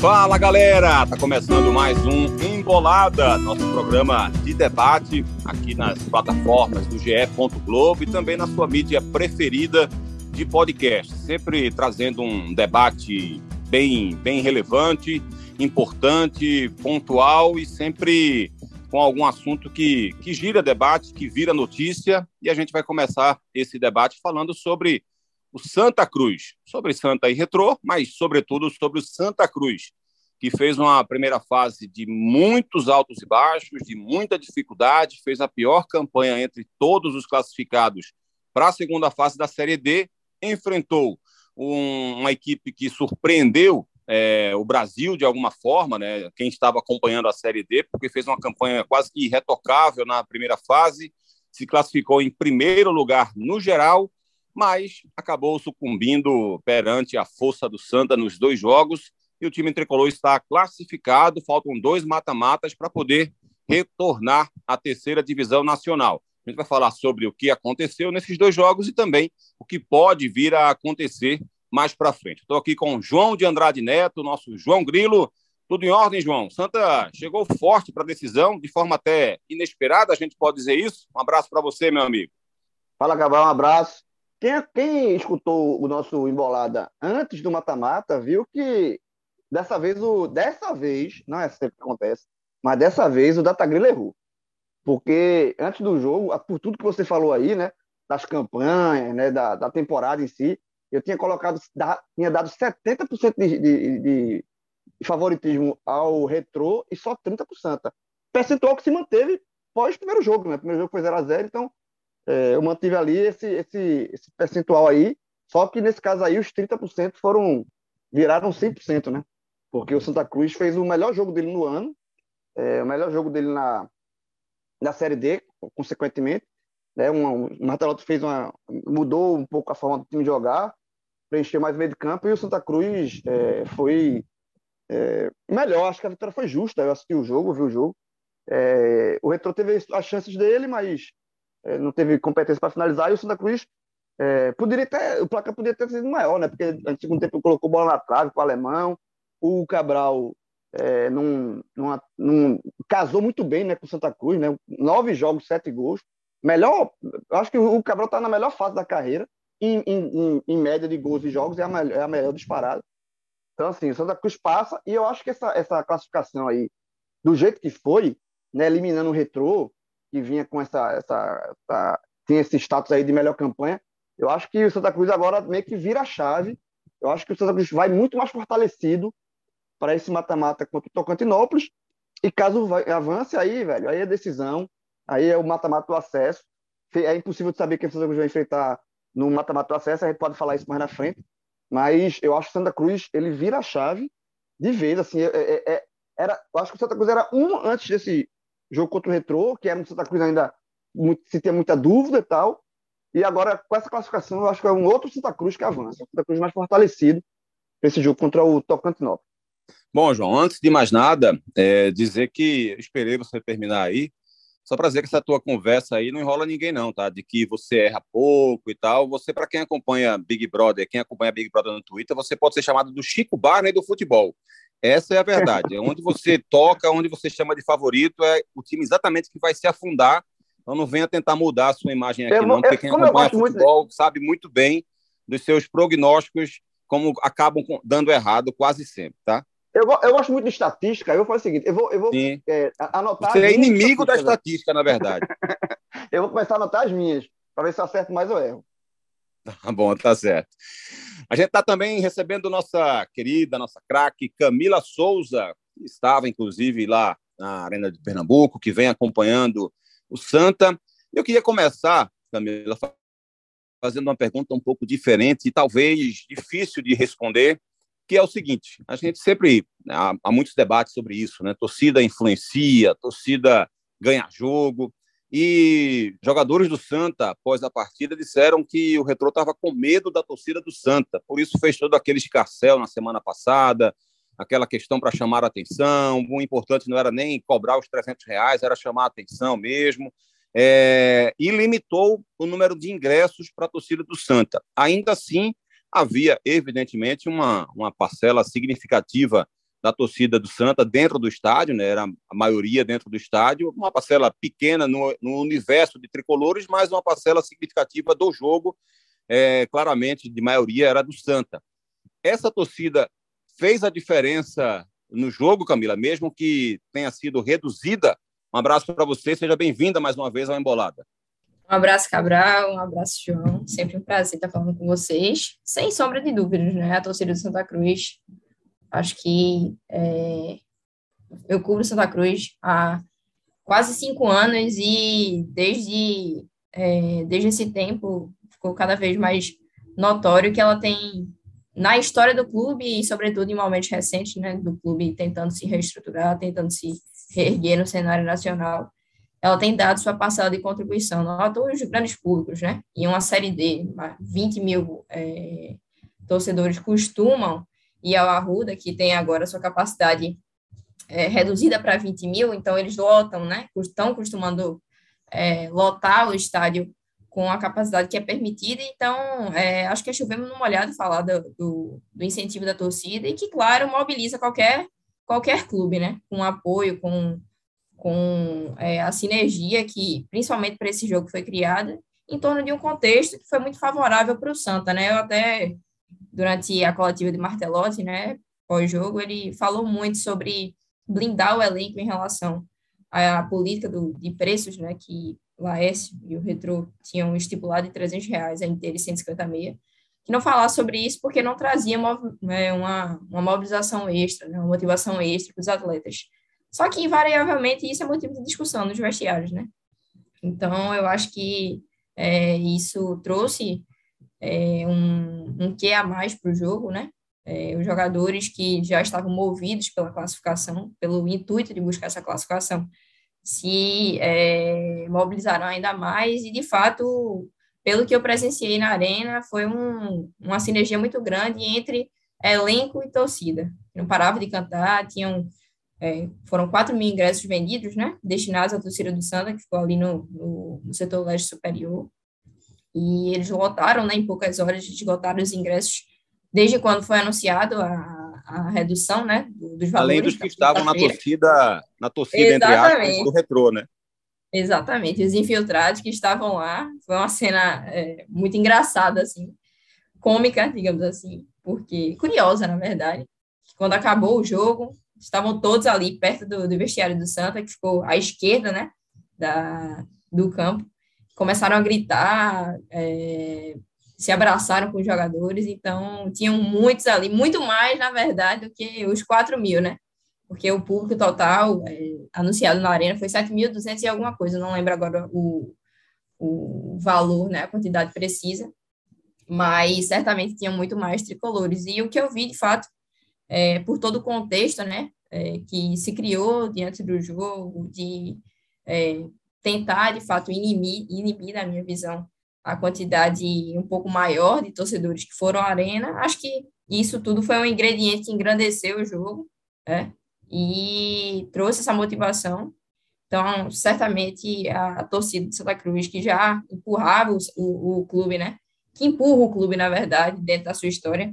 Fala galera, tá começando mais um Embolada, nosso programa de debate aqui nas plataformas do GE. Globo e também na sua mídia preferida de podcast, sempre trazendo um debate bem, bem relevante, importante, pontual e sempre com algum assunto que, que gira debate, que vira notícia. E a gente vai começar esse debate falando sobre o Santa Cruz, sobre Santa e Retrô, mas sobretudo sobre o Santa Cruz, que fez uma primeira fase de muitos altos e baixos, de muita dificuldade, fez a pior campanha entre todos os classificados para a segunda fase da Série D, enfrentou um, uma equipe que surpreendeu é, o Brasil de alguma forma, né? Quem estava acompanhando a Série D, porque fez uma campanha quase que irretocável na primeira fase, se classificou em primeiro lugar no geral mas acabou sucumbindo perante a força do Santa nos dois jogos e o time tricolor está classificado. Faltam dois mata-matas para poder retornar à terceira divisão nacional. A gente vai falar sobre o que aconteceu nesses dois jogos e também o que pode vir a acontecer mais para frente. Estou aqui com o João de Andrade Neto, nosso João Grilo. Tudo em ordem, João? Santa chegou forte para a decisão, de forma até inesperada, a gente pode dizer isso. Um abraço para você, meu amigo. Fala, Cabral, um abraço. Quem, quem escutou o nosso embolada antes do mata-mata viu que dessa vez o dessa vez não é sempre que acontece, mas dessa vez o Datagrilo errou, porque antes do jogo, por tudo que você falou aí, né, das campanhas, né, da, da temporada em si, eu tinha colocado, da, tinha dado 70% de, de, de favoritismo ao retrô e só 30%. Percentual que se manteve pós primeiro jogo, né? O primeiro jogo foi 0 a 0 então é, eu mantive ali esse, esse, esse percentual aí, só que nesse caso aí os 30% foram viraram 100%, né? Porque o Santa Cruz fez o melhor jogo dele no ano, é, o melhor jogo dele na, na Série D, consequentemente. Né? Um, o Martelotti fez uma, mudou um pouco a forma do time jogar, preencher mais meio de campo, e o Santa Cruz é, foi é, melhor. Acho que a vitória foi justa. Eu assisti o jogo, vi o jogo. É, o Retro teve as chances dele, mas é, não teve competência para finalizar, e o Santa Cruz é, poderia ter, o placar poderia ter sido maior, né? Porque no segundo tempo colocou bola na trave com o alemão, o Cabral é, não, não, não, casou muito bem né, com o Santa Cruz, né? Nove jogos, sete gols. Melhor, acho que o Cabral está na melhor fase da carreira, em, em, em, média de gols e jogos, é a, melhor, é a melhor disparada. Então, assim, o Santa Cruz passa, e eu acho que essa, essa classificação aí, do jeito que foi, né, eliminando o retrô, que vinha com essa, essa, essa tinha esse status aí de melhor campanha. Eu acho que o Santa Cruz agora meio que vira a chave. Eu acho que o Santa Cruz vai muito mais fortalecido para esse mata-mata contra o Tocantinópolis. E caso avance aí, velho, aí é decisão, aí é o mata-mata do acesso. É impossível de saber quem o Santa Cruz vai enfrentar no mata-mata do acesso, a gente pode falar isso mais na frente. Mas eu acho que o Santa Cruz ele vira a chave de vez. Assim, é, é, é era, eu acho que o Santa Cruz era um antes desse jogo contra o Retrô, que era um Santa Cruz ainda se tinha muita dúvida e tal. E agora, com essa classificação, eu acho que é um outro Santa Cruz que avança. Um Santa Cruz mais fortalecido para esse jogo contra o Tocantinópolis. Bom, João, antes de mais nada, é dizer que esperei você terminar aí, só para dizer que essa tua conversa aí não enrola ninguém não, tá? De que você erra pouco e tal. Você, para quem acompanha Big Brother, quem acompanha Big Brother no Twitter, você pode ser chamado do Chico Barney do futebol. Essa é a verdade. É onde você toca, onde você chama de favorito, é o time exatamente que vai se afundar. Então não venha tentar mudar a sua imagem aqui, eu, não, porque quem acompanha futebol muito... sabe muito bem dos seus prognósticos, como acabam dando errado quase sempre, tá? Eu, eu gosto muito de estatística, eu vou fazer o seguinte, eu vou, eu vou é, anotar... Você é inimigo da estatística, na verdade. eu vou começar a anotar as minhas, para ver se eu acerto mais ou erro. Tá bom, tá certo. A gente está também recebendo nossa querida, nossa craque Camila Souza, que estava inclusive lá na Arena de Pernambuco, que vem acompanhando o Santa. Eu queria começar, Camila, fazendo uma pergunta um pouco diferente e talvez difícil de responder, que é o seguinte: a gente sempre né, há, há muitos debates sobre isso, né? Torcida influencia, torcida ganha jogo. E jogadores do Santa, após a partida, disseram que o Retrô estava com medo da torcida do Santa. Por isso fez todo aquele escarcel na semana passada, aquela questão para chamar a atenção. O importante não era nem cobrar os 300 reais, era chamar a atenção mesmo. É, e limitou o número de ingressos para a torcida do Santa. Ainda assim, havia, evidentemente, uma, uma parcela significativa da torcida do Santa dentro do estádio, né? Era a maioria dentro do estádio, uma parcela pequena no, no universo de tricolores, mas uma parcela significativa do jogo, é, claramente de maioria era do Santa. Essa torcida fez a diferença no jogo, Camila, mesmo que tenha sido reduzida. Um abraço para você, seja bem-vinda mais uma vez ao Embolada. Um abraço, Cabral, um abraço, João. Sempre um prazer estar falando com vocês. Sem sombra de dúvidas, né? A torcida do Santa Cruz, acho que é, eu cubro Santa Cruz há quase cinco anos e desde, é, desde esse tempo ficou cada vez mais notório que ela tem na história do clube e, sobretudo, em momentos recentes, né, do clube tentando se reestruturar, tentando se reerguer no cenário nacional, ela tem dado sua parcela de contribuição, não todos os grandes públicos, né? Em uma série D, 20 mil é, torcedores costumam ir ao Arruda, que tem agora sua capacidade é, reduzida para 20 mil, então eles lotam, né? Estão costumando é, lotar o estádio com a capacidade que é permitida. Então, é, acho que é chovemos numa olhada falar do, do, do, incentivo da torcida e que, claro, mobiliza qualquer, qualquer clube, né? Com apoio, com, com é, a sinergia que, principalmente para esse jogo, foi criada em torno de um contexto que foi muito favorável para o Santa, né? Eu até, durante a coletiva de Martelotti, né, pós-jogo, ele falou muito sobre blindar o elenco em relação à política do, de preços, né, que Laércio e o Retro tinham estipulado em 300 reais, a inteira 150 meia, que não falar sobre isso porque não trazia né, uma, uma mobilização extra, né, uma motivação extra para os atletas. Só que, invariavelmente, isso é motivo de discussão nos vestiários, né? Então, eu acho que é, isso trouxe é, um, um quê a mais para o jogo, né? É, os jogadores que já estavam movidos pela classificação, pelo intuito de buscar essa classificação, se é, mobilizaram ainda mais e, de fato, pelo que eu presenciei na arena, foi um, uma sinergia muito grande entre elenco e torcida. Não parava de cantar, tinham é, foram 4 mil ingressos vendidos, né, destinados à torcida do Santa, que ficou ali no, no, no setor leste superior, e eles lotaram, né, em poucas horas, esgotaram os ingressos desde quando foi anunciado a, a redução, né, dos valores. Além dos que estavam na torcida, na torcida entre aspas, do retrô, né? Exatamente, os infiltrados que estavam lá, foi uma cena é, muito engraçada, assim, cômica, digamos assim, porque curiosa, na verdade. Quando acabou o jogo, estavam todos ali perto do, do vestiário do Santa, que ficou à esquerda, né, da, do campo. Começaram a gritar, é, se abraçaram com os jogadores, então tinham muitos ali, muito mais, na verdade, do que os 4 mil, né? Porque o público total é, anunciado na arena foi 7.200 e alguma coisa, não lembro agora o, o valor, né, a quantidade precisa, mas certamente tinham muito mais tricolores. E o que eu vi, de fato, é, por todo o contexto, né, é, que se criou diante do jogo, de é, tentar, de fato, inibir, inibir, na minha visão, a quantidade um pouco maior de torcedores que foram à arena, acho que isso tudo foi um ingrediente que engrandeceu o jogo, né? E trouxe essa motivação. Então, certamente a, a torcida de Santa Cruz, que já empurrava o, o, o, clube, né? Que empurra o clube, na verdade, dentro da sua história,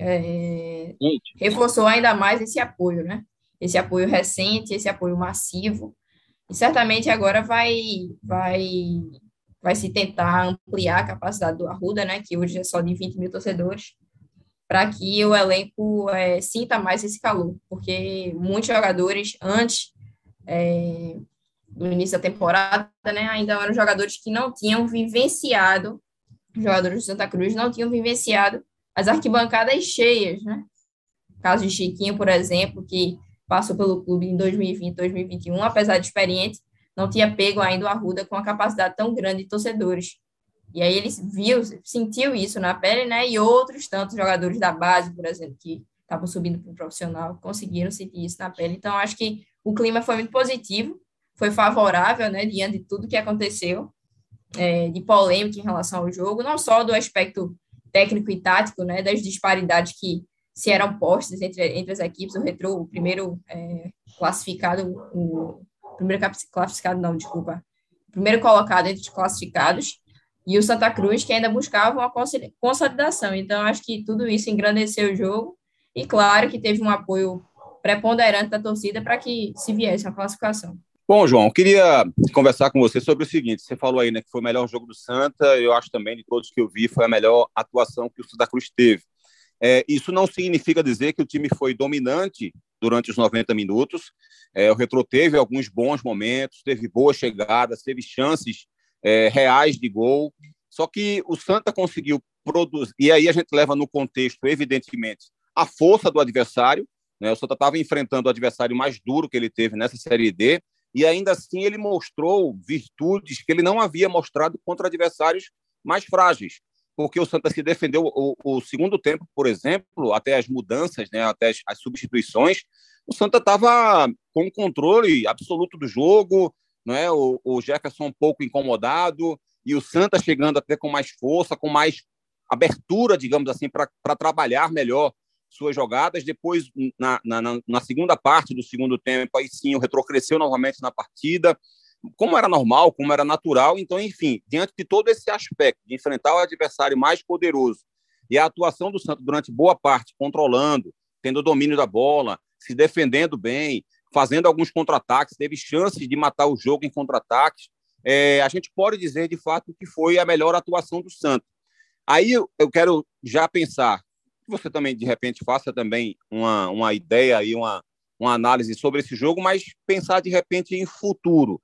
é, reforçou ainda mais esse apoio, né? Esse apoio recente, esse apoio massivo. E certamente agora vai, vai vai se tentar ampliar a capacidade do Arruda, né, que hoje é só de 20 mil torcedores, para que o elenco é, sinta mais esse calor, porque muitos jogadores, antes é, do início da temporada, né, ainda eram jogadores que não tinham vivenciado, jogadores do Santa Cruz não tinham vivenciado as arquibancadas cheias, né, caso de Chiquinho, por exemplo, que passou pelo clube em 2020, 2021, apesar de experiente, não tinha pego ainda o Arruda com a capacidade tão grande de torcedores. E aí ele viu, sentiu isso na pele, né? E outros tantos jogadores da base, por exemplo, que estavam subindo para o profissional, conseguiram sentir isso na pele. Então, acho que o clima foi muito positivo, foi favorável, né? Diante de tudo que aconteceu, é, de polêmica em relação ao jogo, não só do aspecto técnico e tático, né? Das disparidades que se eram postas entre, entre as equipes, o Retro, o primeiro é, classificado, o, primeiro classificado, não, desculpa, primeiro colocado entre os classificados, e o Santa Cruz, que ainda buscava uma consolidação. Então, acho que tudo isso engrandeceu o jogo, e claro que teve um apoio preponderante da torcida para que se viesse a classificação. Bom, João, queria conversar com você sobre o seguinte: você falou aí né, que foi o melhor jogo do Santa, eu acho também, de todos que eu vi, foi a melhor atuação que o Santa Cruz teve. É, isso não significa dizer que o time foi dominante durante os 90 minutos. É, o Retro teve alguns bons momentos, teve boas chegadas, teve chances é, reais de gol. Só que o Santa conseguiu produzir, e aí a gente leva no contexto, evidentemente, a força do adversário. Né? O Santa estava enfrentando o adversário mais duro que ele teve nessa Série D, e ainda assim ele mostrou virtudes que ele não havia mostrado contra adversários mais frágeis, porque o Santa se defendeu o, o segundo tempo, por exemplo, até as mudanças, né, até as, as substituições, o Santa estava com o controle absoluto do jogo, não é? O, o Jefferson um pouco incomodado e o Santa chegando até com mais força, com mais abertura, digamos assim, para trabalhar melhor suas jogadas. Depois, na, na, na, segunda parte do segundo tempo, aí sim o Retro cresceu novamente na partida, como era normal, como era natural. Então, enfim, diante de todo esse aspecto de enfrentar o adversário mais poderoso e a atuação do Santos durante boa parte, controlando, tendo domínio da bola, se defendendo bem, fazendo alguns contra-ataques, teve chances de matar o jogo em contra-ataques. É, a gente pode dizer, de fato, que foi a melhor atuação do Santos. Aí eu quero já pensar, que você também, de repente, faça também uma, uma ideia e uma, uma análise sobre esse jogo, mas pensar, de repente, em futuro.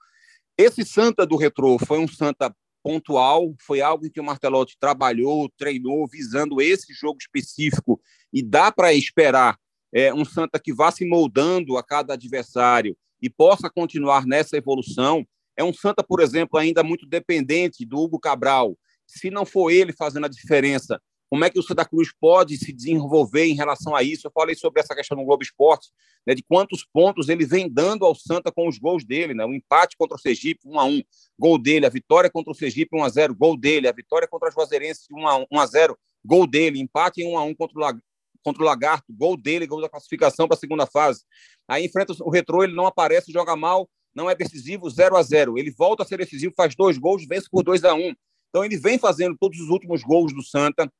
Esse Santa do Retrô foi um Santa pontual, foi algo em que o Martelotti trabalhou, treinou, visando esse jogo específico, e dá para esperar é, um Santa que vá se moldando a cada adversário e possa continuar nessa evolução. É um Santa, por exemplo, ainda muito dependente do Hugo Cabral. Se não for ele fazendo a diferença, como é que o Santa Cruz pode se desenvolver em relação a isso? Eu falei sobre essa questão no Globo Esporte, né, de quantos pontos ele vem dando ao Santa com os gols dele, né? O empate contra o Sergipe, 1 a 1, gol dele, a vitória contra o Sergipe, 1 a 0, gol dele, a vitória contra a Juazeirense, 1 a 1 a 0, gol dele, empate em 1 a 1 contra o contra o Lagarto, gol dele, gol da classificação para a segunda fase. Aí enfrenta o Retrô, ele não aparece, joga mal, não é decisivo, 0 a 0 Ele volta a ser decisivo, faz dois gols, vence por 2 a 1 Então ele vem fazendo todos os últimos gols do Santa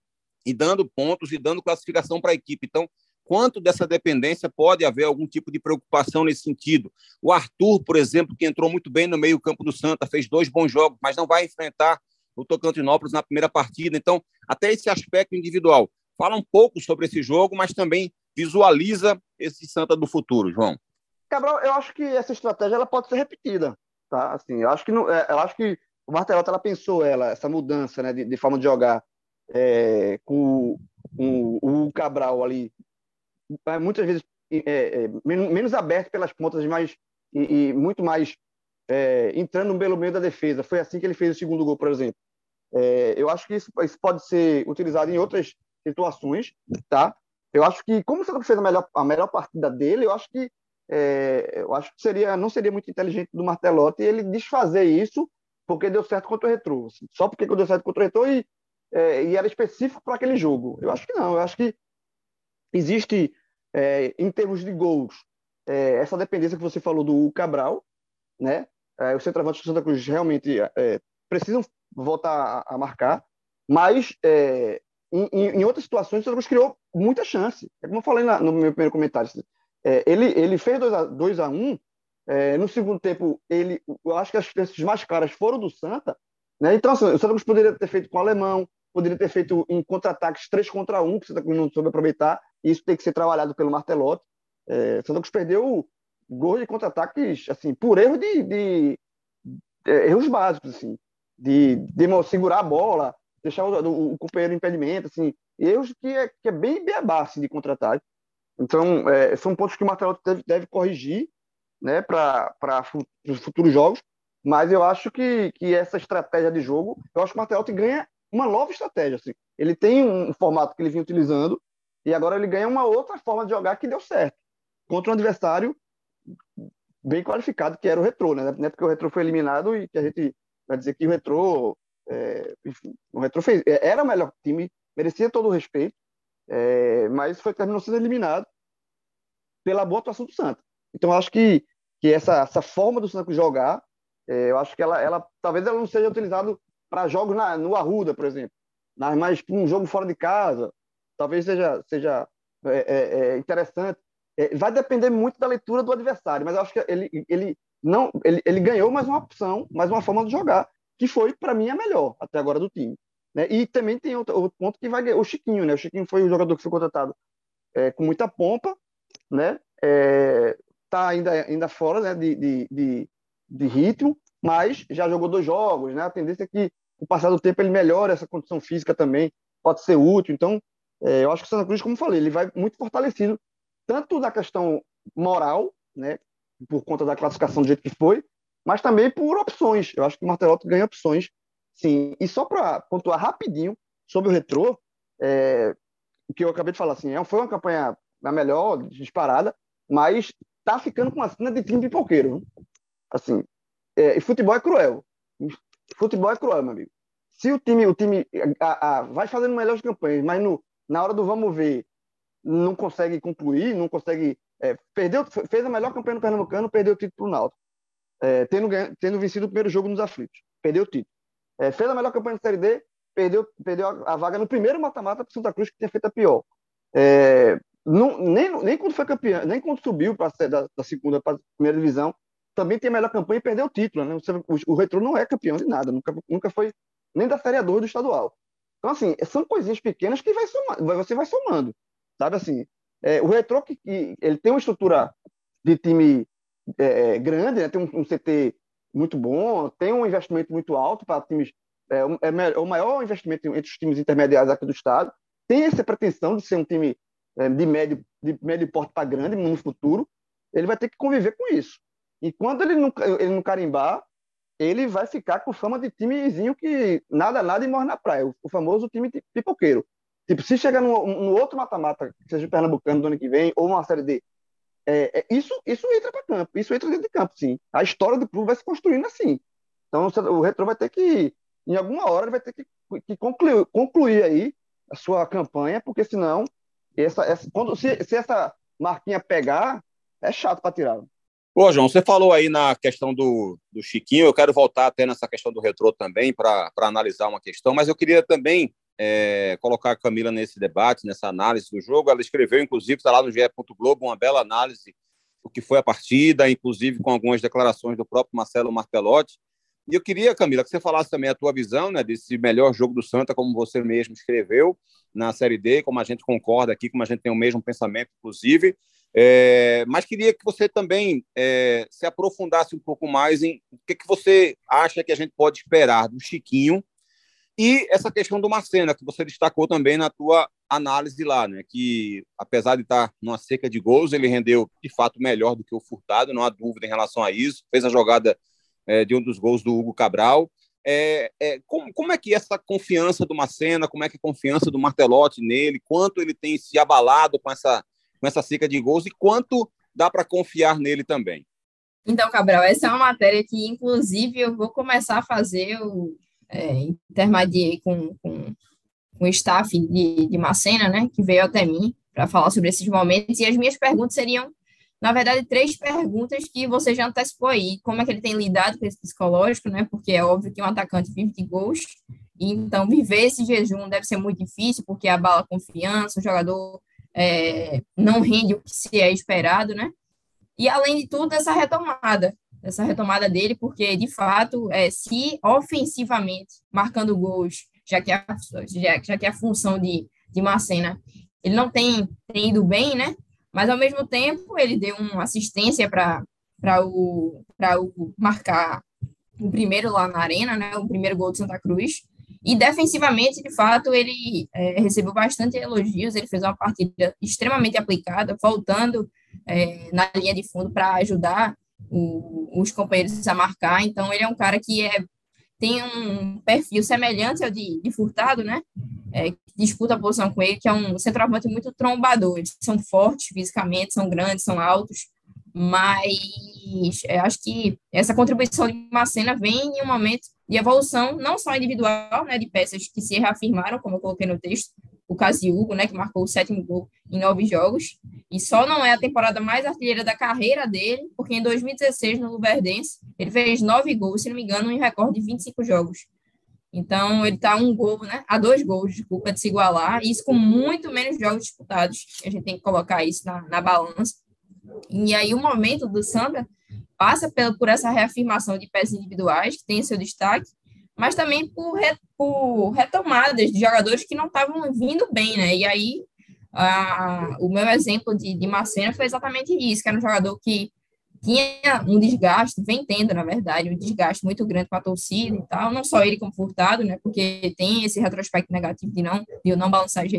e dando pontos e dando classificação para a equipe. Então, quanto dessa dependência pode haver algum tipo de preocupação nesse sentido? O Arthur, por exemplo, que entrou muito bem no meio-campo do Santa, fez dois bons jogos, mas não vai enfrentar o Tocantinópolis na primeira partida. Então, até esse aspecto individual fala um pouco sobre esse jogo, mas também visualiza esse Santa do futuro, João. Cabral, eu acho que essa estratégia ela pode ser repetida, tá? Assim, eu acho que não, é, eu acho que o Martelotto ela pensou ela essa mudança, né, de, de forma de jogar é, com, o Cabral ali, é, muitas vezes é, é menos aberto pelas pontas, mas e, e muito mais é, entrando pelo meio da defesa. Foi assim que ele fez o segundo gol, por exemplo. É, eu acho que isso, isso, pode ser utilizado em outras situações, tá? Eu acho que, como o Santa fez a melhor, a melhor partida dele, eu acho que eu acho que seria, não seria muito inteligente do Martelotti ele desfazer isso porque deu certo contra o Retro. Assim, só porque deu certo contra o Retro e, é, e era específico para aquele jogo. Eu acho que não. Eu acho que existe, é, em termos de gols, é, essa dependência que você falou do Cabral, né? É, os centroavantes do Santa Cruz realmente é, precisam voltar a, a marcar, mas em, em, outras situações, o Santa Cruz criou muita chance. É como eu falei na, no meu primeiro comentário. É, ele, ele fez 2 a 1 um, é, no segundo tempo, ele, eu acho que as chances mais claras foram do Santa. Né? Então, assim, o Santa Cruz poderia ter feito com o Alemão, poderia ter feito em contra-ataques 3 contra 1, que o Santa Cruz não soube aproveitar, e isso tem que ser trabalhado pelo Martelotti. É, Santa Cruz perdeu gols de contra-ataques assim, por erro de, de, de, erros básicos, assim, de, de segurar a bola, deixar o, o, o companheiro impedimento, assim, erros que é, que é bem beabá assim, de contra-ataque. Então, é, são pontos que o Martelo deve, deve corrigir né, para os futuros jogos, mas eu acho que, que essa estratégia de jogo, eu acho que o Martelo ganha uma nova estratégia. Assim. Ele tem um formato que ele vinha utilizando e agora ele ganha uma outra forma de jogar que deu certo contra um adversário bem qualificado, que era o Retro, né? Não é porque o Retro foi eliminado e que a gente vai dizer que o Retro é, enfim, o Retro fez, é, era o melhor time, merecia todo o respeito, é, mas foi terminou sendo eliminado pela boa atuação do Santa. Então, acho que, que essa, essa forma do Santa jogar, é, eu acho que ela, ela talvez ela não seja utilizada para jogos na, no Arruda, por exemplo, mas para um jogo fora de casa, talvez seja, seja é, é, interessante. é, vai depender muito da leitura do adversário, mas eu acho que ele, ele não ele, ele ganhou mais uma opção, mais uma forma de jogar, que foi, para mim, a melhor até agora do time. Né? E também tem outro, outro, ponto que vai o Chiquinho, né? O Chiquinho foi o jogador que foi contratado é, com muita pompa, né? É, tá ainda, ainda fora né, de, de, de, de, ritmo, mas já jogou dois jogos, né? A tendência é que, o passar do tempo, ele melhora essa condição física também, pode ser útil. Então, é, eu acho que o Santa Cruz, como falei, ele vai muito fortalecido, tanto na questão moral, né? Por conta da classificação do jeito que foi, mas também por opções. Eu acho que o Martelotti ganha opções, sim. E só para pontuar rapidinho sobre o retrô, é, o que eu acabei de falar, assim, é, foi uma campanha a melhor, disparada, mas tá ficando com uma cena de time pipoqueiro. Assim, é, e futebol é cruel. Futebol é cruel, meu amigo. Se o time, o time a, a, vai fazendo melhores campanhas, mas no, na hora do vamos ver, não consegue concluir, não consegue. É, perdeu, fez a melhor campanha no Pernambucano, perdeu o título para o Náutico. É, tendo, tendo vencido o primeiro jogo nos aflitos. Perdeu o título. É, fez a melhor campanha na Série D, perdeu, perdeu a, a vaga no primeiro mata-mata para Santa Cruz, que tinha feito a pior. É, não, nem, nem quando foi campeão, nem quando subiu para da, da segunda para a primeira divisão, também tem a melhor campanha e perdeu o título. Né? O, o Retro não é campeão de nada, nunca, nunca foi nem da Série 2 do estadual. Então, assim, são coisinhas pequenas que vai somando, você vai somando. Sabe assim? É, o Retro, que, que, ele tem uma estrutura de time é, é grande, né? tem um, um, CT muito bom, tem um investimento muito alto para times. É, é, é, o maior investimento entre os times intermediários aqui do estado. Tem essa pretensão de ser um time é, de médio, de médio porte para grande no futuro, ele vai ter que conviver com isso. E quando ele não, ele não carimbar, ele vai ficar com fama de timezinho que nada, nada e morre na praia. O, o famoso time pipoqueiro. Tipo, se chegar no, no outro mata-mata, seja o Pernambucano do ano que vem, ou uma série D, é, é, isso, isso entra para campo, isso entra dentro de campo, sim. A história do clube vai se construindo assim. Então, o Retro vai ter que, em alguma hora, ele vai ter que, que concluir, concluir aí a sua campanha, porque senão essa, essa, quando, se, se essa marquinha pegar, é chato para tirar. Ô, João, você falou aí na questão do, do Chiquinho, eu quero voltar até nessa questão do retrô também para analisar uma questão, mas eu queria também é, colocar a Camila nesse debate, nessa análise do jogo. Ela escreveu, inclusive, está lá no GE. Globo, uma bela análise do que foi a partida, inclusive com algumas declarações do próprio Marcelo Martelotti. E eu queria, Camila, que você falasse também a tua visão né, desse melhor jogo do Santa, como você mesmo escreveu na Série D, como a gente concorda aqui, como a gente tem o mesmo pensamento, inclusive. É, mas queria que você também é, se aprofundasse um pouco mais em o que, que você acha que a gente pode esperar do Chiquinho e essa questão do Marcena, que você destacou também na tua análise lá, né? que apesar de estar numa seca de gols, ele rendeu de fato melhor do que o Furtado, não há dúvida em relação a isso. Fez a jogada é, de um dos gols do Hugo Cabral. É, é, como, como, é que essa confiança do Macena, como é que a confiança do Martelotti nele, quanto ele tem se abalado com essa, com essa seca de gols e quanto dá para confiar nele também? Então, Cabral, essa é uma matéria que, inclusive, eu vou começar a fazer, o é, com, com, com o staff de, de Macena, né, que veio até mim para falar sobre esses momentos, e as minhas perguntas seriam na verdade, três perguntas que você já antecipou aí. Como é que ele tem lidado com esse psicológico, né? Porque é óbvio que um atacante vive de gols, e então viver esse jejum deve ser muito difícil, porque abala a confiança, o jogador é, não rende o que se é esperado, né? E além de tudo, essa retomada, essa retomada dele, porque de fato, é, se ofensivamente, marcando gols, já que a, já, já que a função de, de Marcena, ele não tem, tem ido bem, né? Mas, ao mesmo tempo, ele deu uma assistência para o, o marcar o primeiro lá na arena, né, o primeiro gol de Santa Cruz. E defensivamente, de fato, ele é, recebeu bastante elogios. Ele fez uma partida extremamente aplicada, voltando é, na linha de fundo para ajudar o, os companheiros a marcar. Então, ele é um cara que é, tem um perfil semelhante ao de, de Furtado, né? é, disputa a posição com ele, que é um centroavante muito trombador. Eles são fortes fisicamente, são grandes, são altos, mas é, acho que essa contribuição de Macena vem em um momento de evolução, não só individual, né, de peças que se reafirmaram, como eu coloquei no texto, o Hugo, né, que marcou o sétimo gol em nove jogos, e só não é a temporada mais artilheira da carreira dele, porque em 2016, no Luverdense, ele fez nove gols, se não me engano, em recorde de 25 jogos. Então, ele está um gol, né? A dois gols, desculpa, de se igualar, e isso com muito menos jogos disputados. A gente tem que colocar isso na, na balança. E aí o momento do Santa passa por essa reafirmação de peças individuais, que tem seu destaque, mas também por, por retomadas de jogadores que não estavam vindo bem, né? E aí a, o meu exemplo de, de Macena foi exatamente isso, que era um jogador que tinha um desgaste, vem tendo, na verdade, um desgaste muito grande com a torcida e tal, não só ele como Furtado, né, porque tem esse retrospecto negativo de não, de não balançar as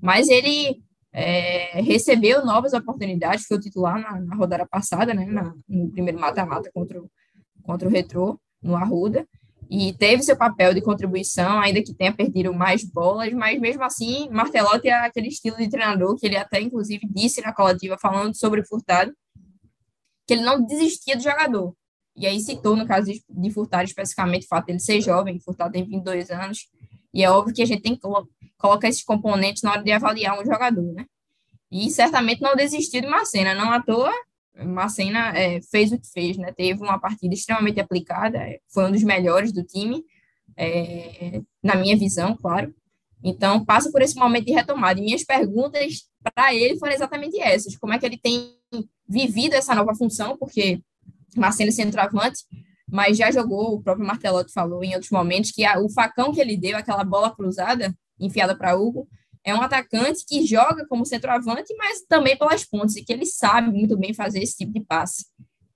mas ele é, recebeu novas oportunidades, foi o titular na, na rodada passada, né, na, no primeiro mata-mata contra, o, contra o Retrô, no Arruda, e teve seu papel de contribuição, ainda que tenha perdido mais bolas, mas mesmo assim, Martelotti é aquele estilo de treinador que ele até, inclusive, disse na coletiva, falando sobre Furtado, que ele não desistia do jogador. E aí citou, no caso de, Furtado, especificamente o fato dele ser jovem, Furtado tem 22 anos, e é óbvio que a gente tem que colocar esses componentes na hora de avaliar um jogador, né? E certamente não desistiu de Macena, não à toa, Macena é, fez o que fez, né? Teve uma partida extremamente aplicada, é, foi um dos melhores do time, é, na minha visão, claro. Então, passa por esse momento de retomada. E minhas perguntas para ele foram exatamente essas: como é que ele tem vivido essa nova função, porque Marcelo é centroavante, mas já jogou, o próprio Martelotti falou em outros momentos, que a, o facão que ele deu, aquela bola cruzada, enfiada para Hugo, é um atacante que joga como centroavante, mas também pelas pontas, e que ele sabe muito bem fazer esse tipo de passe.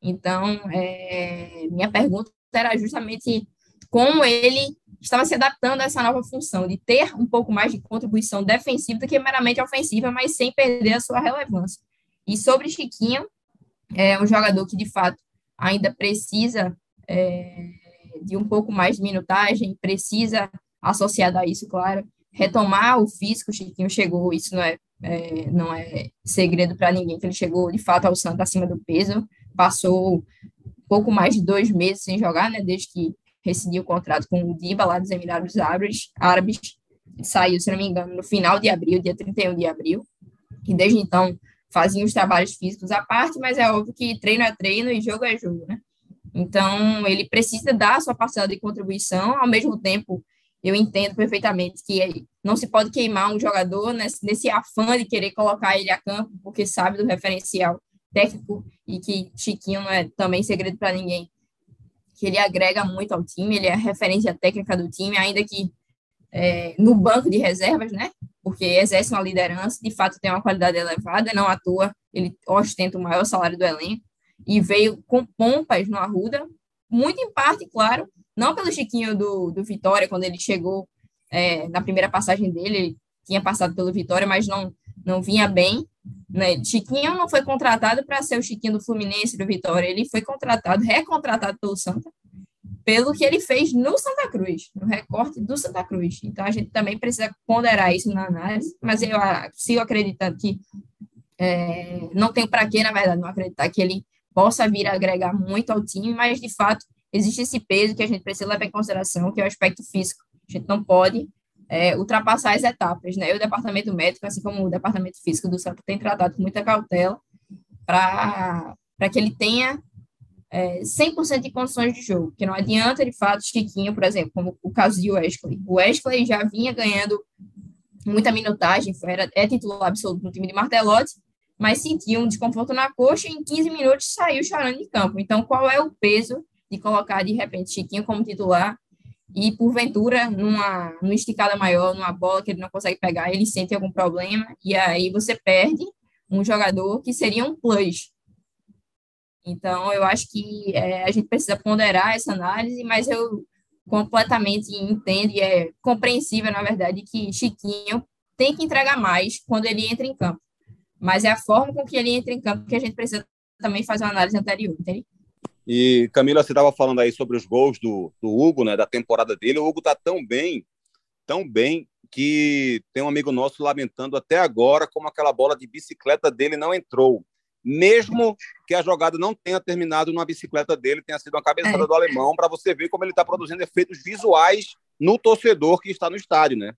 Então, é, minha pergunta era justamente como ele estava se adaptando a essa nova função, de ter um pouco mais de contribuição defensiva do que meramente ofensiva, mas sem perder a sua relevância. E sobre Chiquinho, é um jogador que, de fato, ainda precisa é, de um pouco mais de minutagem, precisa, associado a isso, claro, retomar o físico. O Chiquinho chegou, isso não é, é não é segredo para ninguém, que ele chegou, de fato, ao Santos acima do peso, passou pouco mais de dois meses sem jogar, né, desde que rescindiu o contrato com o Diba, lá dos Emirados Árabes, Árabes, saiu, se não me engano, no final de abril, dia 31 de abril, e desde então fazia os trabalhos físicos à parte, mas é óbvio que treino é treino e jogo é jogo, né? Então, ele precisa dar a sua parcela de contribuição, ao mesmo tempo, eu entendo perfeitamente que não se pode queimar um jogador nesse, nesse afã de querer colocar ele a campo, porque sabe do referencial técnico e que Chiquinho não é também segredo para ninguém que ele agrega muito ao time, ele é a referência técnica do time, ainda que é, no banco de reservas, né? Porque exerce uma liderança, de fato tem uma qualidade elevada, não à toa ele ostenta o maior salário do elenco e veio com pompas no Arruda, muito em parte, claro, não pelo Chiquinho do, do Vitória, quando ele chegou é, na primeira passagem dele, ele tinha passado pelo Vitória, mas não, não vinha bem, né? Chiquinho não foi contratado para ser o Chiquinho do Fluminense, do Vitória, ele foi contratado, recontratado pelo Santa, pelo que ele fez no Santa Cruz, no recorte do Santa Cruz. Então, a gente também precisa ponderar isso na análise, mas eu sigo acreditando que é, não tem para que, na verdade, não acreditar que ele possa vir a agregar muito ao time, mas, de fato, existe esse peso que a gente precisa levar em consideração, que é o aspecto físico. A gente não pode é, ultrapassar as etapas, né? E o departamento médico, assim como o departamento físico do Santos, tem tratado com muita cautela para que ele tenha é, 100% de condições de jogo, que não adianta, de fato, Chiquinho, por exemplo, como o caso de Wesley. O Wesley já vinha ganhando muita minutagem, era, é titular absoluto no time de Martelotti, mas sentiu um desconforto na coxa e em 15 minutos saiu chorando de campo. Então, qual é o peso de colocar, de repente, Chiquinho como titular e porventura numa, numa esticada maior, numa bola que ele não consegue pegar, ele sente algum problema e aí você perde um jogador que seria um plus. Então, eu acho que é, a gente precisa ponderar essa análise, mas eu completamente entendo e é compreensível, na verdade, que Chiquinho tem que entregar mais quando ele entra em campo. Mas é a forma com que ele entra em campo que a gente precisa também fazer uma análise anterior, entende? E Camila, você estava falando aí sobre os gols do, do Hugo, né, da temporada dele. O Hugo está tão bem, tão bem, que tem um amigo nosso lamentando até agora como aquela bola de bicicleta dele não entrou. Mesmo que a jogada não tenha terminado numa bicicleta dele, tenha sido uma cabeçada é. do alemão, para você ver como ele está produzindo efeitos visuais no torcedor que está no estádio, né?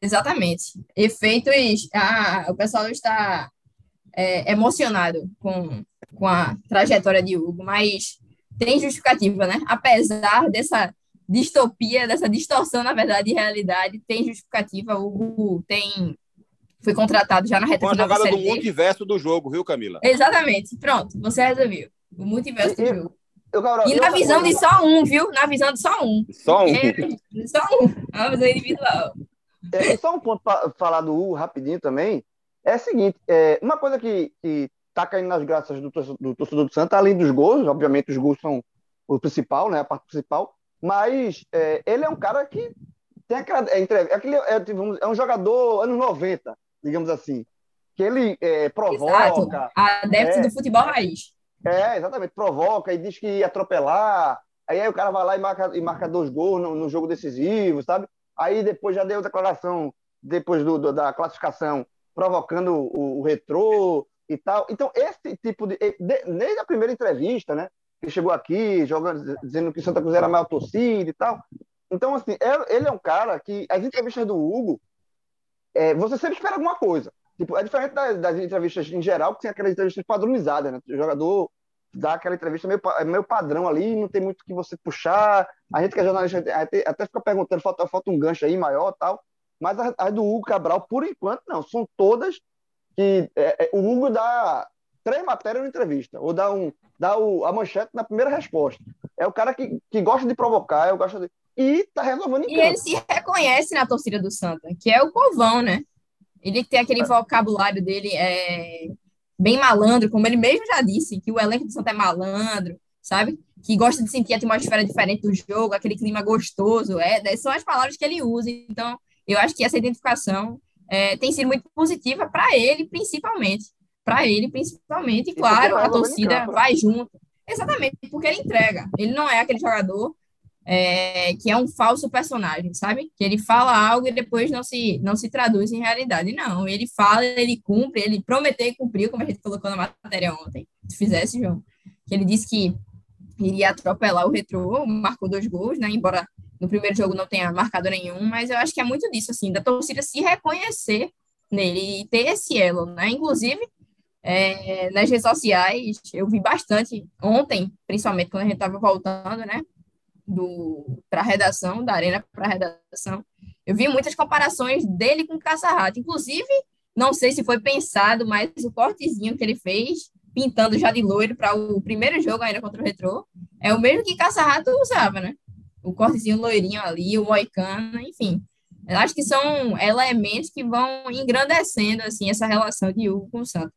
Exatamente. Efeitos. Ah, o pessoal está é, emocionado com, com a trajetória de Hugo, mas tem justificativa, né? Apesar dessa distopia, dessa distorção, na verdade, de realidade, tem justificativa. O Hugo tem Foi contratado já na reta Uma final da jogada do Série D. multiverso do jogo, viu, Camila? Exatamente. Pronto, você resolveu. O multiverso do E- jogo. Eu, E na visão de só um, viu? Na visão de só um. Só um. É, só um. É uma visão individual. É, só um ponto para falar do Hugo rapidinho também. É o seguinte, é, uma coisa que, que tá caindo nas graças do, do torcedor do Santa, além dos gols, obviamente os gols são o principal, né, a parte principal, mas é, ele é um cara que tem aquela, é, é, aquele, é, é um jogador anos 90, digamos assim, que ele é, Exato. provoca, Adepto É. do futebol raiz. é, exatamente, provoca e diz que ia atropelar. Aí, aí o cara vai lá e marca, e marca dois gols no, no jogo decisivo, sabe? Aí depois já deu declaração, depois do, do- da classificação, provocando o, o retrô e tal. Então, esse tipo de, de- Desde a primeira entrevista, né? Que chegou aqui, jogando, dizendo que Santa Cruz era a maior torcida e tal. Então, assim, é- ele é um cara que. As entrevistas do Hugo, é, você sempre espera alguma coisa. Tipo, é diferente das, das entrevistas em geral, que tem aquelas entrevistas padronizadas, né? O jogador dá aquela entrevista meio, é meio padrão ali, não tem muito o que você puxar. A gente que é jornalista até, até fica perguntando, falta, falta um gancho aí maior tal. Mas as, as do Hugo Cabral, por enquanto, não. São todas que é, é, o Hugo dá três matérias na entrevista, ou dá, um, dá o, a manchete na primeira resposta. É o cara que, que gosta de provocar, é o gosta de. E tá resolvendo em E ele se reconhece na torcida do Santa, que é o povão, né? Ele tem aquele vocabulário dele é, bem malandro, como ele mesmo já disse, que o elenco do Santa é malandro, sabe? Que gosta de sentir a atmosfera diferente do jogo, aquele clima gostoso. É, são as palavras que ele usa. Então, eu acho que essa identificação é, tem sido muito positiva para ele, principalmente. Para ele, principalmente. E, claro, a torcida né? vai junto. Exatamente, porque ele entrega. Ele não é aquele jogador é, que é um falso personagem, sabe? Que ele fala algo e depois não se, não se traduz em realidade. Não, ele fala, ele cumpre, ele prometeu e cumpriu, como a gente colocou na matéria ontem. Se fizesse, João. Que ele disse que iria atropelar o retrô, marcou dois gols, né? Embora no primeiro jogo não tenha marcado nenhum, mas eu acho que é muito disso, assim, da torcida se reconhecer nele e ter esse elo, né? Inclusive, é, nas redes sociais, eu vi bastante ontem, principalmente quando a gente estava voltando, né? Do para redação, da arena para redação. Eu vi muitas comparações dele com Caça-Rato. Inclusive, não sei se foi pensado, mas o cortezinho que ele fez, pintando já de loiro para o primeiro jogo ainda contra o Retrô, é o mesmo que Caça-Rato usava, né? O cortezinho loirinho ali, o moicano, enfim. Eu acho que são elementos que vão engrandecendo assim essa relação de Hugo com o Santos.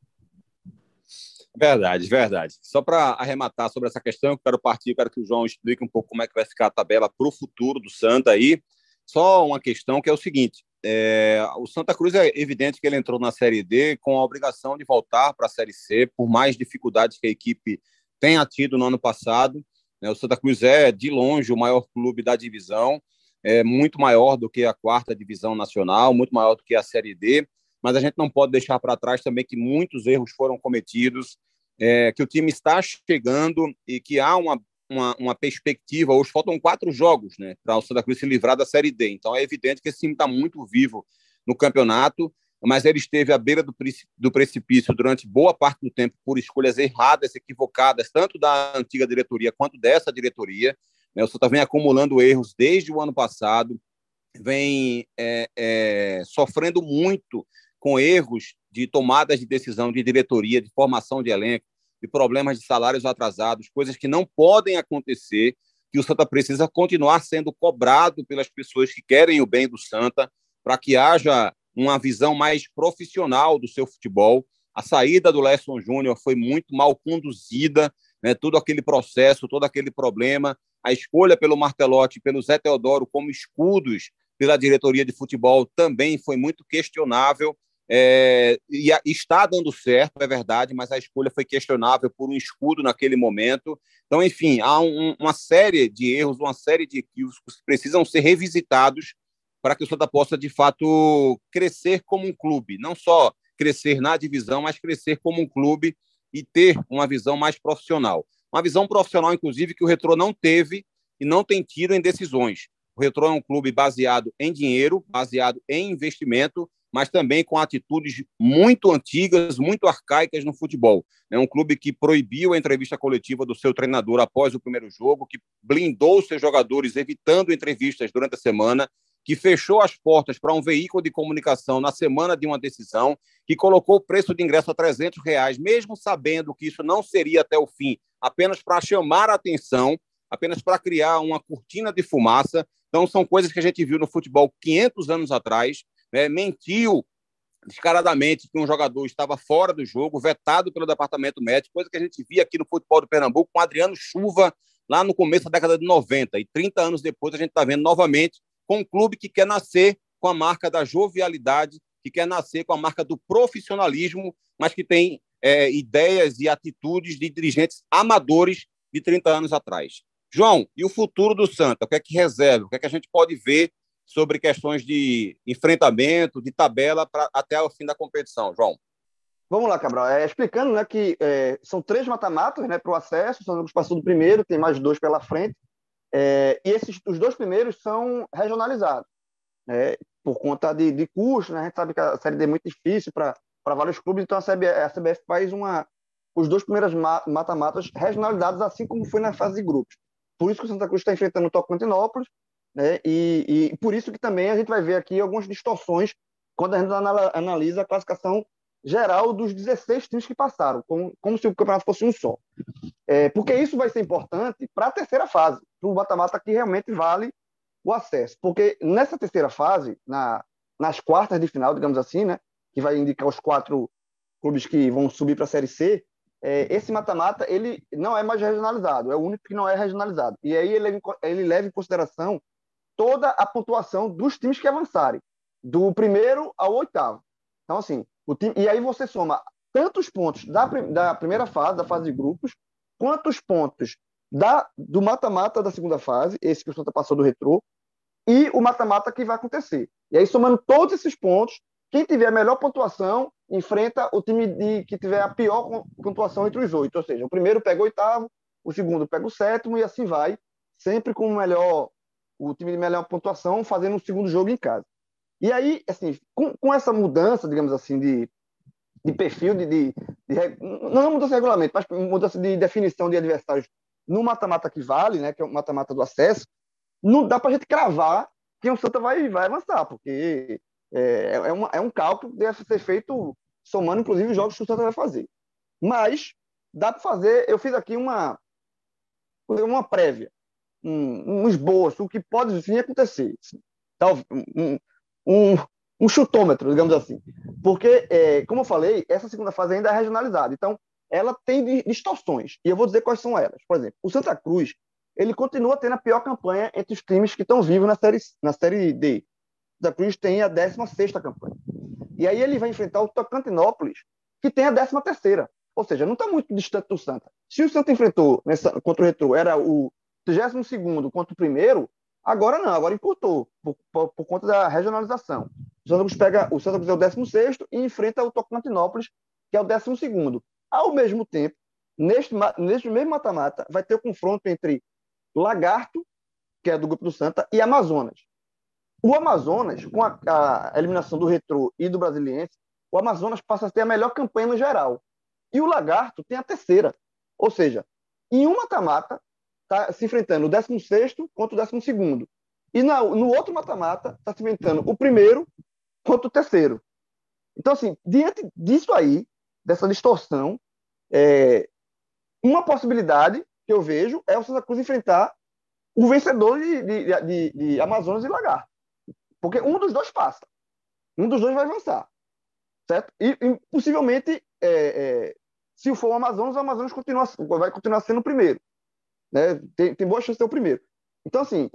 Verdade, verdade. Só para arrematar sobre essa questão, eu quero partir, quero que o João explique um pouco como é que vai ficar a tabela para o futuro do Santa aí. Só uma questão que é o seguinte: é, o Santa Cruz é evidente que ele entrou na Série D com a obrigação de voltar para a Série C, por mais dificuldades que a equipe tenha tido no ano passado. Né, o Santa Cruz é, de longe, o maior clube da divisão, é muito maior do que a quarta divisão nacional, muito maior do que a Série D mas a gente não pode deixar para trás também que muitos erros foram cometidos, é, que o time está chegando e que há uma, uma, uma perspectiva. Hoje faltam quatro jogos né, para o Santa Cruz se livrar da Série D. Então é evidente que esse time está muito vivo no campeonato, mas ele esteve à beira do, do precipício durante boa parte do tempo por escolhas erradas, equivocadas, tanto da antiga diretoria quanto dessa diretoria. Né, o Santa vem acumulando erros desde o ano passado, vem é, é, sofrendo muito com erros de tomadas de decisão de diretoria, de formação de elenco, de problemas de salários atrasados, coisas que não podem acontecer, que o Santa precisa continuar sendo cobrado pelas pessoas que querem o bem do Santa, para que haja uma visão mais profissional do seu futebol. A saída do Lesson Júnior foi muito mal conduzida, né? todo aquele processo, todo aquele problema, a escolha pelo Martelotti e pelo Zé Teodoro como escudos pela diretoria de futebol também foi muito questionável. É, e está dando certo, é verdade, mas a escolha foi questionável por um escudo naquele momento. Então, enfim, há um, uma série de erros, uma série de equívocos que precisam ser revisitados para que o Santa possa, de fato, crescer como um clube. Não só crescer na divisão, mas crescer como um clube e ter uma visão mais profissional. Uma visão profissional, inclusive, que o Retrô não teve e não tem tido em decisões. O Retrô é um clube baseado em dinheiro, baseado em investimento, mas também com atitudes muito antigas, muito arcaicas no futebol. É um clube que proibiu a entrevista coletiva do seu treinador após o primeiro jogo, que blindou seus jogadores, evitando entrevistas durante a semana. que fechou as portas para um veículo de comunicação na semana de uma decisão, que colocou o preço de ingresso a 300 reais, mesmo sabendo que isso não seria até o fim, apenas para chamar a atenção, apenas para criar uma cortina de fumaça. Então, são coisas que a gente viu no futebol 500 anos atrás, né? mentiu descaradamente que um jogador estava fora do jogo, vetado pelo departamento médico, coisa que a gente via aqui no futebol do Pernambuco com Adriano Chuva lá no começo da década de 90. E 30 anos depois a gente está vendo novamente com um clube que quer nascer com a marca da jovialidade, que quer nascer com a marca do profissionalismo, mas que tem é, ideias e atitudes de dirigentes amadores de 30 anos atrás. João, e o futuro do Santa? O que é que reserva? O que é que a gente pode ver sobre questões de enfrentamento, de tabela pra, até o fim da competição, João? Vamos lá, Cabral. É, explicando né, que é, são três mata-matas né, para o acesso, o Santa Cruz passou do primeiro, tem mais dois pela frente. É, e esses, os dois primeiros são regionalizados, né, por conta de, de custos. Né, a gente sabe que a Série D é muito difícil para vários clubes, então a CBF, a CBF faz uma, os dois primeiros mata-matas regionalizados, assim como foi na fase de grupos. Por isso que o Santa Cruz está enfrentando o Tocantinópolis, né, e, e por isso que também a gente vai ver aqui algumas distorções quando a gente analisa a classificação geral dos 16 times que passaram, como, como se o campeonato fosse um só. É, porque isso vai ser importante para a terceira fase, para o mata-mata que realmente vale o acesso. Porque nessa terceira fase, na, nas quartas de final, digamos assim, né, que vai indicar os quatro clubes que vão subir para a Série C, é, esse mata-mata ele não é mais regionalizado, é o único que não é regionalizado. E aí ele, ele leva em consideração toda a pontuação dos times que avançarem, do primeiro ao oitavo. Então, assim, o time, e aí você soma tantos pontos da, da primeira fase, da fase de grupos, quantos pontos da, do mata-mata da segunda fase, esse que o Santa passou do retrô, e o mata-mata que vai acontecer. E aí, somando todos esses pontos, quem tiver a melhor pontuação enfrenta o time de, que tiver a pior pontuação entre os oito. Ou seja, o primeiro pega o oitavo, o segundo pega o sétimo, e assim vai, sempre com o melhor, o time de melhor pontuação fazendo o segundo jogo em casa. E aí, assim, com, com essa mudança, digamos assim, de, de perfil, de, de, de, não mudança de regulamento, mas mudança de definição de adversários no mata-mata que vale, né, que é o mata-mata do acesso, não dá para a gente cravar que o Santa vai, vai avançar, porque é, é, uma, é um cálculo que deve ser feito somando, inclusive, os jogos que o Santa vai fazer. Mas dá para fazer, eu fiz aqui uma, uma prévia, um, um esboço, o que pode vir acontecer. Tal, um, um, um chutômetro, digamos assim. Porque, é, como eu falei, essa segunda fase ainda é regionalizada. Então, ela tem distorções. E eu vou dizer quais são elas. Por exemplo, o Santa Cruz, ele continua tendo a pior campanha entre os times que estão vivos na Série, na série D. O Santa Cruz tem a 16ª campanha. E aí ele vai enfrentar o Tocantinópolis, que tem a 13ª. Ou seja, não está muito distante do Santa. Se o Santa enfrentou nessa, contra o Retro, era o 32º contra o primeiro, Agora não, agora encurtou, por, por, por, conta da regionalização. O Santa Cruz pega o Santa Cruz é o 16 e enfrenta o Tocantinópolis, que é o 12 Ao mesmo tempo, neste, neste mesmo mata-mata, vai ter o confronto entre Lagarto, que é do grupo do Santa, e Amazonas. O Amazonas, com a, a eliminação do Retro e do Brasiliense, o Amazonas passa a ter a melhor campanha no geral. E o Lagarto tem a terceira. Ou seja, em um mata-mata, está se enfrentando o 16 contra o 12. E na, no outro mata-mata está se enfrentando o primeiro contra o terceiro. Então, assim, diante disso aí, dessa distorção, é, uma possibilidade que eu vejo é o Santa Cruz enfrentar o vencedor de, de, de, de Amazonas e Lagarto. Porque um dos dois passa. Um dos dois vai avançar. Certo? E, e possivelmente, é, é, se for o Amazonas, o Amazonas continua, vai continuar sendo o primeiro. Né? Tem, tem boa chance de ser o primeiro. Então, assim,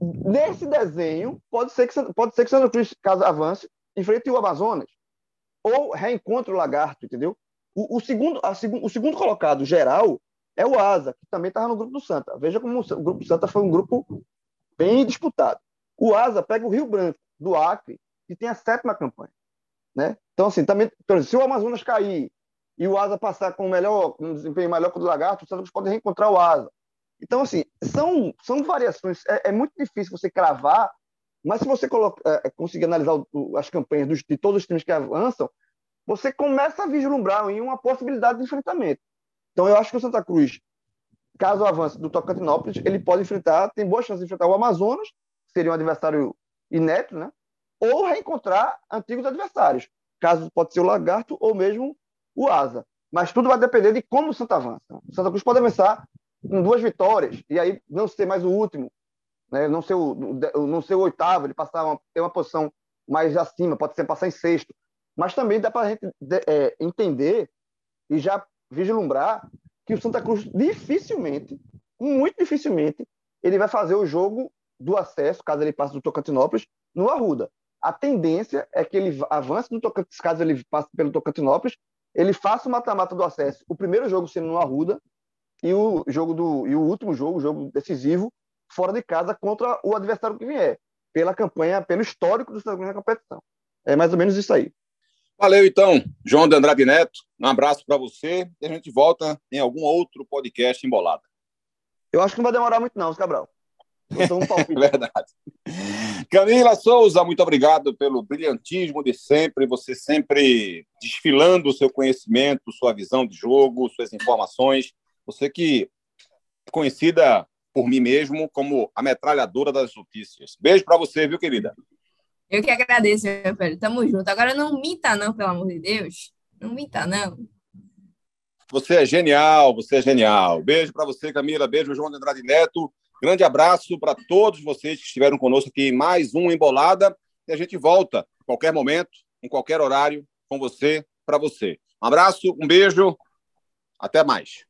nesse desenho, pode ser que, pode ser que Santa Cruz, caso avance, enfrente o Amazonas. Ou reencontre o Lagarto, entendeu? O, o segundo, a, o segundo colocado geral é o Asa, que também estava no grupo do Santa. Veja como o grupo do Santa foi um grupo bem disputado. O Asa pega o Rio Branco, do Acre, que tem a sétima campanha. Né? Então, assim, também, se o Amazonas cair e o Asa passar com melhor, um desempenho melhor que o do Lagarto, o Santos pode reencontrar o Asa. Então, assim, são, são variações. É, é muito difícil você cravar, mas se você coloca, é, conseguir analisar o, as campanhas dos, de todos os times que avançam, você começa a vislumbrar em uma possibilidade de enfrentamento. Então, eu acho que o Santa Cruz, caso avance do Tocantinópolis, ele pode enfrentar, tem boa chance de enfrentar o Amazonas, seria um adversário inédito, né? Ou reencontrar antigos adversários, caso pode ser o Lagarto ou mesmo o Asa. Mas tudo vai depender de como o Santa avança. O Santa Cruz pode avançar com duas vitórias e aí não ser mais o último, né? não, ser o, não ser o oitavo, ele passar uma, ter uma posição mais acima, pode ser passar em sexto. Mas também dá para a gente é, entender e já vislumbrar que o Santa Cruz dificilmente, muito dificilmente, ele vai fazer o jogo do acesso, caso ele passe do Tocantinópolis, no Arruda. A tendência é que ele avance no caso ele passe pelo Tocantinópolis, ele faça o mata-mata do acesso, o primeiro jogo sendo no Arruda e o jogo do e o último jogo, o jogo decisivo, fora de casa contra o adversário que vier, pela campanha, pelo histórico do Santa Cruz na competição. É mais ou menos isso aí. Valeu, então, João de Andrade Neto. Um abraço para você e a gente volta em algum outro podcast embolado. Eu acho que não vai demorar muito, não, Cabral. Um Verdade. Camila Souza, muito obrigado pelo brilhantismo de sempre, você sempre desfilando o seu conhecimento, sua visão de jogo, suas informações. Você que é conhecida por mim mesmo como a metralhadora das notícias. Beijo para você, viu, querida? Eu que agradeço, meu velho. Tamo junto. Agora não minta, não, pelo amor de Deus. Não minta, não. Você é genial, você é genial. Beijo para você, Camila. Beijo, João de Andrade Neto. Grande abraço para todos vocês que estiveram conosco aqui em mais um Embolada. E a gente volta a qualquer momento, em qualquer horário, com você, para você. Um abraço, um beijo. Até mais.